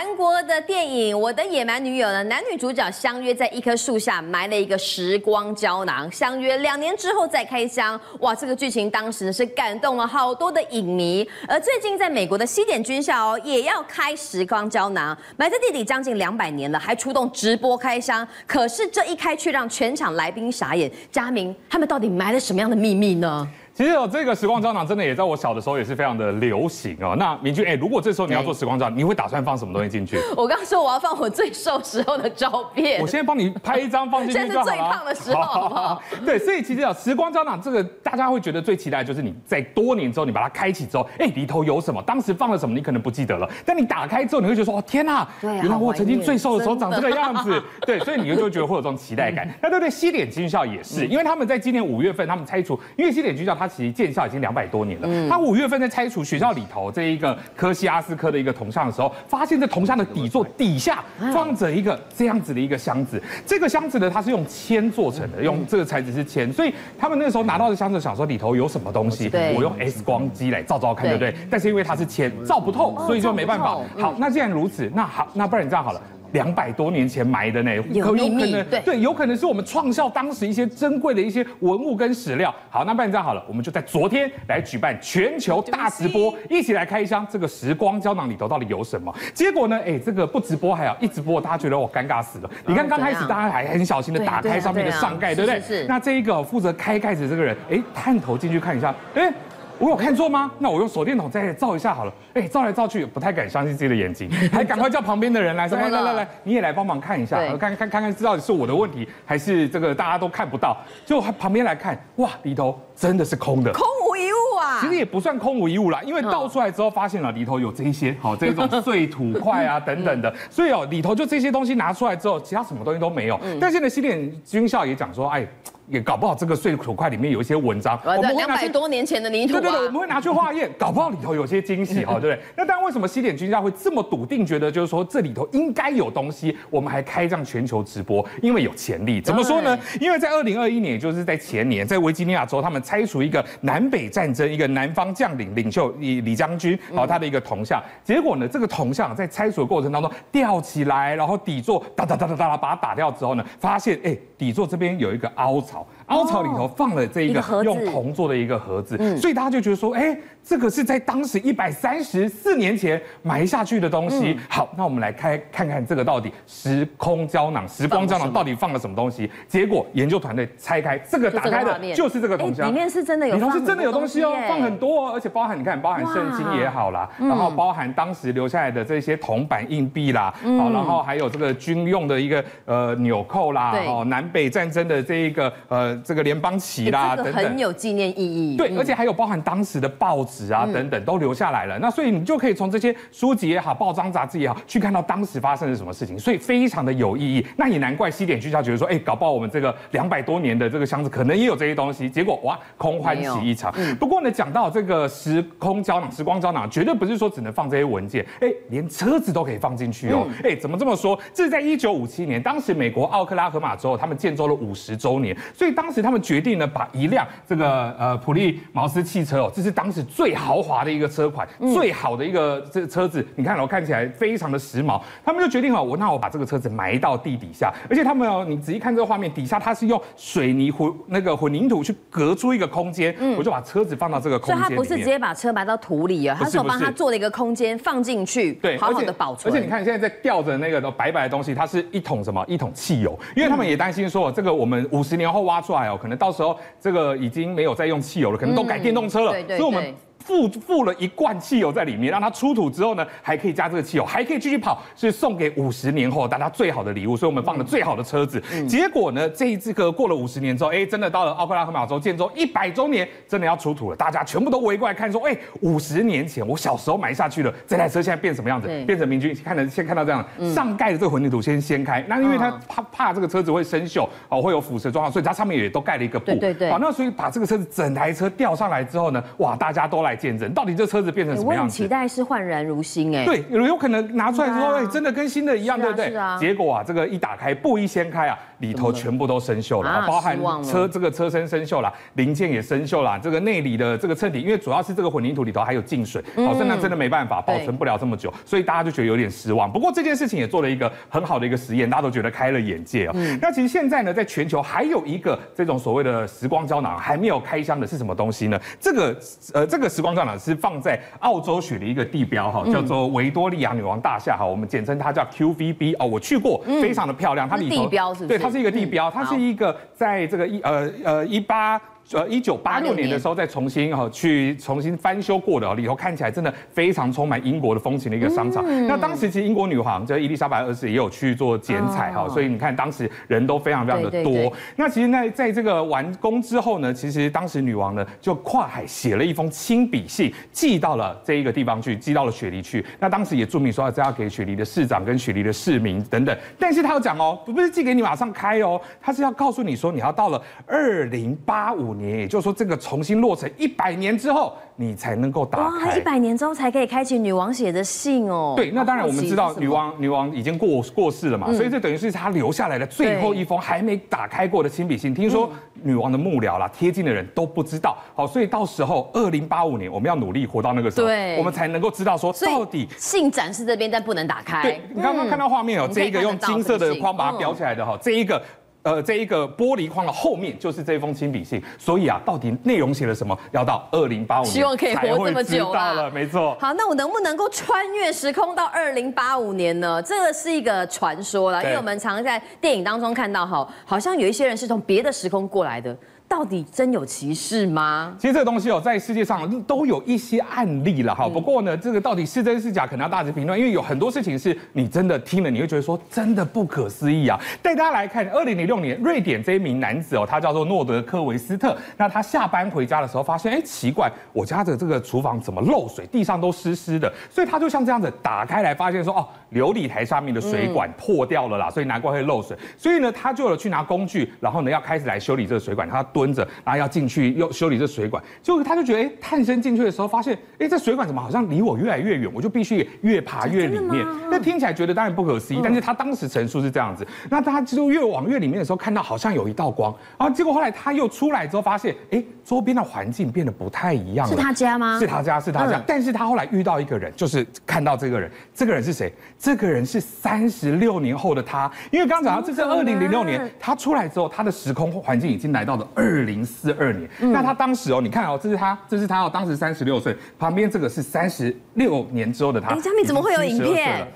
韩国的电影《我的野蛮女友》呢，男女主角相约在一棵树下埋了一个时光胶囊，相约两年之后再开箱。哇，这个剧情当时呢是感动了好多的影迷。而最近在美国的西点军校哦，也要开时光胶囊，埋在地底将近两百年了，还出动直播开箱。可是这一开却让全场来宾傻眼。佳明，他们到底埋了什么样的秘密呢？其实哦，这个时光胶囊真的也在我小的时候也是非常的流行哦。那明君，哎，如果这时候你要做时光胶囊，你会打算放什么东西进去？我刚说我要放我最瘦时候的照片。我现在帮你拍一张放进去。现在是最胖的时候，好不好？对，所以其实啊，时光胶囊这个大家会觉得最期待的就是你在多年之后你把它开启之后，哎，里头有什么？当时放了什么？你可能不记得了。但你打开之后，你会觉得说，哦，天呐，原来我曾经最瘦的时候长这个样子。对，所以你就会觉得会有这种期待感。那对对，西点军校也是，因为他们在今年五月份，他们拆除，因为西点军校它其实建校已经两。两百多年了，他五月份在拆除学校里头这一个科西阿斯科的一个铜像的时候，发现这铜像的底座底下装着一个这样子的一个箱子。这个箱子呢，它是用铅做成的，用这个材质是铅，所以他们那个时候拿到的箱子，想说里头有什么东西，我用 X 光机来照照看，对不对？但是因为它是铅，照不透，所以就没办法。好，那既然如此，那好，那不然你这样好了。两百多年前埋的呢，有秘密，对对，有可能是我们创校当时一些珍贵的一些文物跟史料。好，那不然这样好了，我们就在昨天来举办全球大直播，一起来开箱这个时光胶囊里头到底有什么。结果呢，哎，这个不直播还好，一直播大家觉得我尴尬死了。你看刚开始大家还很小心的打开上面的上盖，对不对？是。那这一个负责开盖子这个人，哎，探头进去看一下，哎。我有看错吗？那我用手电筒再照一下好了。哎，照来照去，不太敢相信自己的眼睛，还赶快叫旁边的人来说：“来来来来，你也来帮忙看一下，看看看看，知道是我的问题，还是这个大家都看不到？”就旁边来看，哇，里头真的是空的，空无一物啊。其实也不算空无一物啦，因为倒出来之后发现了里头有这一些好这种 碎土块啊等等的，所以哦里头就这些东西拿出来之后，其他什么东西都没有。但现在西点军校也讲说，哎。也搞不好这个碎土块里面有一些文章，我们两百多年前的泥土，对对对，我们会拿去化验，搞不好里头有些惊喜，哈，对不对？那当然，为什么西点军校会这么笃定，觉得就是说这里头应该有东西？我们还开这样全球直播，因为有潜力。怎么说呢？因为在二零二一年，也就是在前年，在维吉尼亚州，他们拆除一个南北战争一个南方将领领袖李李将军，然后他的一个铜像，结果呢，这个铜像在拆除的过程当中吊起来，然后底座哒哒哒哒哒把它打掉之后呢，发现哎，底座这边有一个凹槽。凹槽里头放了这一个用铜做的一个盒子，所以大家就觉得说，哎，这个是在当时一百三十四年前埋下去的东西。好，那我们来开看看这个到底时空胶囊、时光胶囊到底放了什么东西？结果研究团队拆开这个打开的就是这个铜箱，里面是真的有，里头是真的有东西哦，放很多哦，而且包含你看，包含圣经也好啦，然后包含当时留下来的这些铜板硬币啦，好，然后还有这个军用的一个呃纽扣啦，哦，南北战争的这一个呃。这个联邦旗啦，等等，很有纪念意义。对，而且还有包含当时的报纸啊，等等，都留下来了。那所以你就可以从这些书籍也好，报章杂志也好，去看到当时发生了什么事情，所以非常的有意义。那也难怪西点军校觉得说，哎，搞不好我们这个两百多年的这个箱子可能也有这些东西。结果哇，空欢喜一场。不过呢，讲到这个时空胶囊、时光胶囊，绝对不是说只能放这些文件，哎，连车子都可以放进去哦。哎，怎么这么说？这是在一九五七年，当时美国奥克拉荷马州他们建州了五十周年，所以当当时他们决定呢，把一辆这个呃普利茅斯汽车哦，这是当时最豪华的一个车款，最好的一个这个车子，你看哦，看起来非常的时髦。他们就决定哦，我那我把这个车子埋到地底下，而且他们哦，你仔细看这个画面，底下它是用水泥混那个混凝土去隔出一个空间，我就把车子放到这个空间。所以他不是直接把车埋到土里啊，他是帮他做了一个空间放进去，对，好好的保存。而且你看现在在吊着那个都白白的东西，它是一桶什么？一桶汽油，因为他们也担心说这个我们五十年后挖出来哦。可能到时候这个已经没有再用汽油了，可能都改电动车了，所以我们。附附了一罐汽油在里面，让它出土之后呢，还可以加这个汽油，还可以继续跑，是送给五十年后大家最好的礼物。所以我们放了最好的车子。嗯、结果呢，这一次个过了五十年之后，哎，真的到了奥克拉荷马州建州一百周年，真的要出土了，大家全部都围过来看，说，哎，五十年前我小时候埋下去了，这台车现在变什么样子？变成明君看的，先看到这样，嗯、上盖的这个混凝土先掀开，那因为它怕怕这个车子会生锈哦，会有腐蚀状况，所以它上面也都盖了一个布。对对对。好，那所以把这个车子整台车吊上来之后呢，哇，大家都来。来见证，到底这车子变成什么样子？期待是焕然如新哎。对，有有可能拿出来之后，哎，真的跟新的一样，对不对？是啊。结果啊，这个一打开，布一掀开啊，里头全部都生锈了，包含车这个车身生锈了，零件也生锈了，这个内里的这个衬底，因为主要是这个混凝土里头还有进水，好，那真的没办法保存不了这么久，所以大家就觉得有点失望。不过这件事情也做了一个很好的一个实验，大家都觉得开了眼界哦。那其实现在呢，在全球还有一个这种所谓的时光胶囊还没有开箱的是什么东西呢？这个呃，这个时光胶囊是放在澳洲雪梨一个地标哈，叫做维多利亚女王大厦哈，我们简称它叫 QVB 哦，我去过，非常的漂亮，它里头地标是不是？对，它是一个地标，它是一个在这个一呃呃一八。呃，一九八六年的时候再重新哈去重新翻修过的，里头看起来真的非常充满英国的风情的一个商场。那当时其实英国女皇这伊丽莎白二世也有去做剪彩哈，所以你看当时人都非常非常的多。那其实在在这个完工之后呢，其实当时女王呢就跨海写了一封亲笔信，寄到了这一个地方去，寄到了雪梨去。那当时也注明说这要给雪梨的市长跟雪梨的市民等等。但是他要讲哦，不是寄给你马上开哦，他是要告诉你说你要到了二零八五年。年，也就是说，这个重新落成一百年之后，你才能够打开。一百年之后才可以开启女王写的信哦。对，那当然我们知道女王女王已经过过世了嘛，所以这等于是她留下来的最后一封还没打开过的亲笔信。听说女王的幕僚啦、贴近的人都不知道。好，所以到时候二零八五年，我们要努力活到那个时候，我们才能够知道说到底信展示这边，但不能打开。对，你刚刚看到画面哦，这一个用金色的框把它裱起来的哈，这一个。呃，这一个玻璃框的后面就是这封亲笔信，所以啊，到底内容写了什么，要到二零八五年，希望可以活这么久了。没错。好，那我能不能够穿越时空到二零八五年呢？这个是一个传说了，因为我们常在电影当中看到，哈，好像有一些人是从别的时空过来的。到底真有其事吗？其实这个东西哦，在世界上都有一些案例了哈。不过呢，这个到底是真是假，可能要大致评论，因为有很多事情是你真的听了，你会觉得说真的不可思议啊。带大家来看，二零零六年，瑞典这一名男子哦，他叫做诺德科维斯特。那他下班回家的时候，发现哎，奇怪，我家的这个厨房怎么漏水，地上都湿湿的。所以他就像这样子打开来，发现说哦，琉璃台上面的水管破掉了啦，所以难怪会漏水。所以呢，他就有去拿工具，然后呢要开始来修理这个水管。他。蹲着，然后要进去又修理这水管，就他就觉得，哎，探身进去的时候，发现，哎，这水管怎么好像离我越来越远？我就必须越爬越里面。那听起来觉得当然不可思议，但是他当时陈述是这样子。那他就越往越里面的时候，看到好像有一道光，然后结果后来他又出来之后，发现，哎，周边的环境变得不太一样了。是他家吗？是他家，是他家。但是他后来遇到一个人，就是看到这个人，这个人是谁？这个人是三十六年后的他，因为刚刚讲到这是二零零六年，他出来之后，他的时空环境已经来到了二。二零四二年，那他当时哦，你看哦，这是他，这是他哦，当时三十六岁，旁边这个是三十六年之后的他。哎，佳敏怎么会有影片？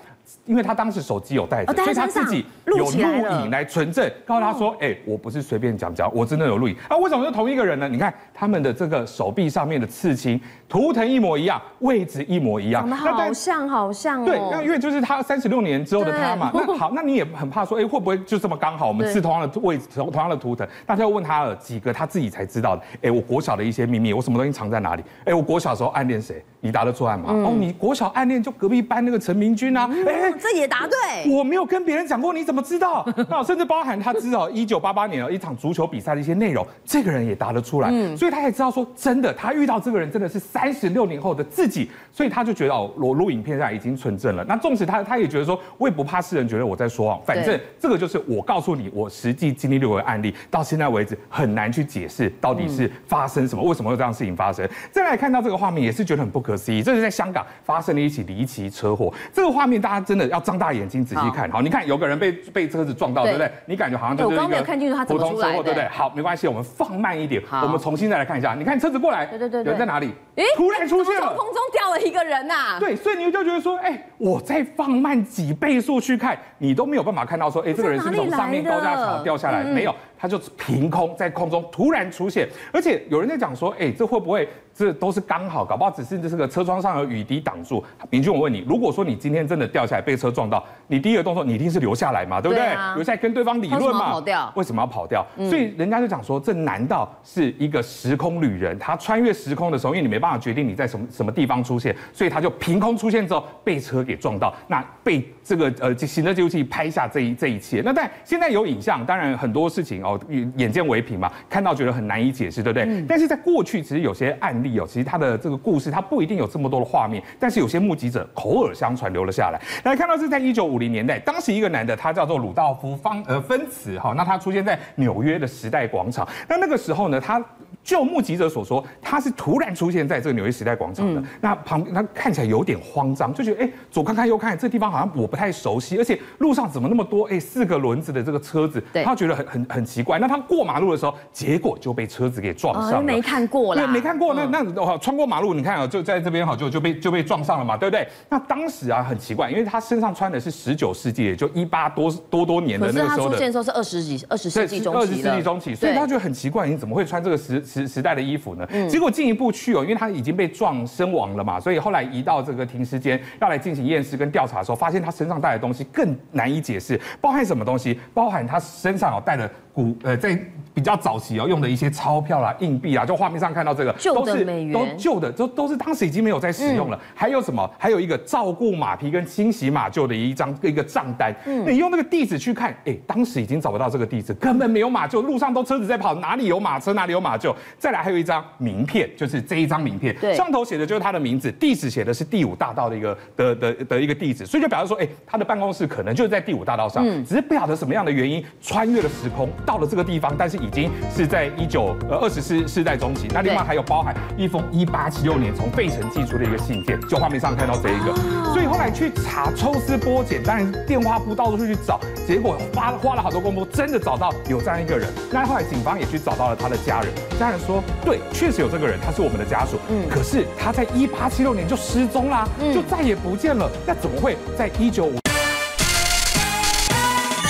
因为他当时手机有带着，所以他自己有录影来存证，告诉他说：“哎，我不是随便讲讲，我真的有录影。”啊，为什么是同一个人呢？你看他们的这个手臂上面的刺青，图腾一模一样，位置一模一样，好像好像。对，那因为就是他三十六年之后的他嘛。那好，那你也很怕说，哎，会不会就这么刚好？我们是同样的位置，同同样的图腾。大家又问他了几个他自己才知道的。哎，我国小的一些秘密，我什么东西藏在哪里？哎，我国小时候暗恋谁？你答得出来吗？哦，你国小暗恋就隔壁班那个陈明君啊？哎。这也答对，我没有跟别人讲过，你怎么知道？那甚至包含他知道一九八八年一场足球比赛的一些内容，这个人也答得出来，嗯、所以他也知道说真的，他遇到这个人真的是三十六年后的自己，所以他就觉得哦，我录影片上已经存证了。那纵使他他也觉得说，我也不怕世人觉得我在说谎，反正这个就是我告诉你，我实际经历过的案例，到现在为止很难去解释到底是发生什么，为什么会这样事情发生。再来看到这个画面，也是觉得很不可思议，这是在香港发生了一起离奇车祸，这个画面大家真的要张大眼睛仔细看，好，你看有个人被被车子撞到，对不对？你感觉好像就是一个普通车祸，对不对？好，没关系，我们放慢一点，我们重新再来看一下。你看车子过来，对对对，人在哪里？哎，突然出现了，从空中掉了一个人呐。对，所以你就觉得说，哎，我再放慢几倍速去看，你都没有办法看到说，哎，这个人是从上面高架桥掉下来，没有。他就凭空在空中突然出现，而且有人在讲说，哎，这会不会这都是刚好？搞不好只是这个车窗上有雨滴挡住。明君，我问你，如果说你今天真的掉下来被车撞到，你第一个动作你一定是留下来嘛，对不对？啊、留下来跟对方理论嘛。跑掉？为什么要跑掉？嗯、所以人家就讲说，这难道是一个时空旅人？他穿越时空的时候，因为你没办法决定你在什么什么地方出现，所以他就凭空出现之后被车给撞到，那被这个呃行车记录器拍下这一这一切。那但现在有影像，当然很多事情哦，眼见为凭嘛，看到觉得很难以解释，对不对？嗯、但是在过去，其实有些案例哦，其实他的这个故事，他不一定有这么多的画面，但是有些目击者口耳相传留了下来。来看到是在一九五零年代，当时一个男的，他叫做鲁道夫方呃芬茨哈，那他出现在纽约的时代广场。那那个时候呢，他就目击者所说，他是突然出现在这个纽约时代广场的。嗯、那旁边他看起来有点慌张，就觉得哎，左看看右看，这地方好像我不太熟悉，而且路上怎么那么多哎四个轮子的这个车子，他觉得很很很奇怪。那他过马路的时候，结果就被车子给撞上了。哦、没看过了，对，没看过。那那哦，穿过马路，你看啊，就在这边哈，就就被就被撞上了嘛，对不对？那当时啊，很奇怪，因为他身上穿的是十九世纪，也就一八多多多年的那个时候的。出现的时候是二十几二十世纪中期。二十世纪中期，所以他觉得很奇怪，你怎么会穿这个时时时代的衣服呢？嗯、结果进一步去哦，因为他已经被撞身亡了嘛，所以后来移到这个停尸间要来进行验尸跟调查的时候，发现他身上带的东西更难以解释，包含什么东西？包含他身上哦带的。骨呃，在比较早期哦，用的一些钞票啦、硬币啊，就画面上看到这个，旧的美元，都旧的，都都是当时已经没有在使用了。嗯、还有什么？还有一个照顾马匹跟清洗马厩的一张一个账单。嗯，你用那个地址去看，哎，当时已经找不到这个地址，根本没有马厩，路上都车子在跑，哪里有马车，哪里有马厩。再来还有一张名片，就是这一张名片，对，上头写的就是他的名字，地址写的是第五大道的一个的的的一个地址，所以就表示说，哎，他的办公室可能就是在第五大道上，嗯，只是不晓得什么样的原因穿越了时空到了这个地方。但是已经是在一九呃二十世世代中期，那另外还有包含一封一八七六年从费城寄出的一个信件，就画面上看到这一个，所以后来去查抽丝剥茧，当然电话簿到处去找，结果花花了好多功夫，真的找到有这样一个人。那后来警方也去找到了他的家人，家人说对，确实有这个人，他是我们的家属，嗯，可是他在一八七六年就失踪啦，就再也不见了，那怎么会在一九五？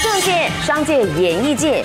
政界、商界、演艺界。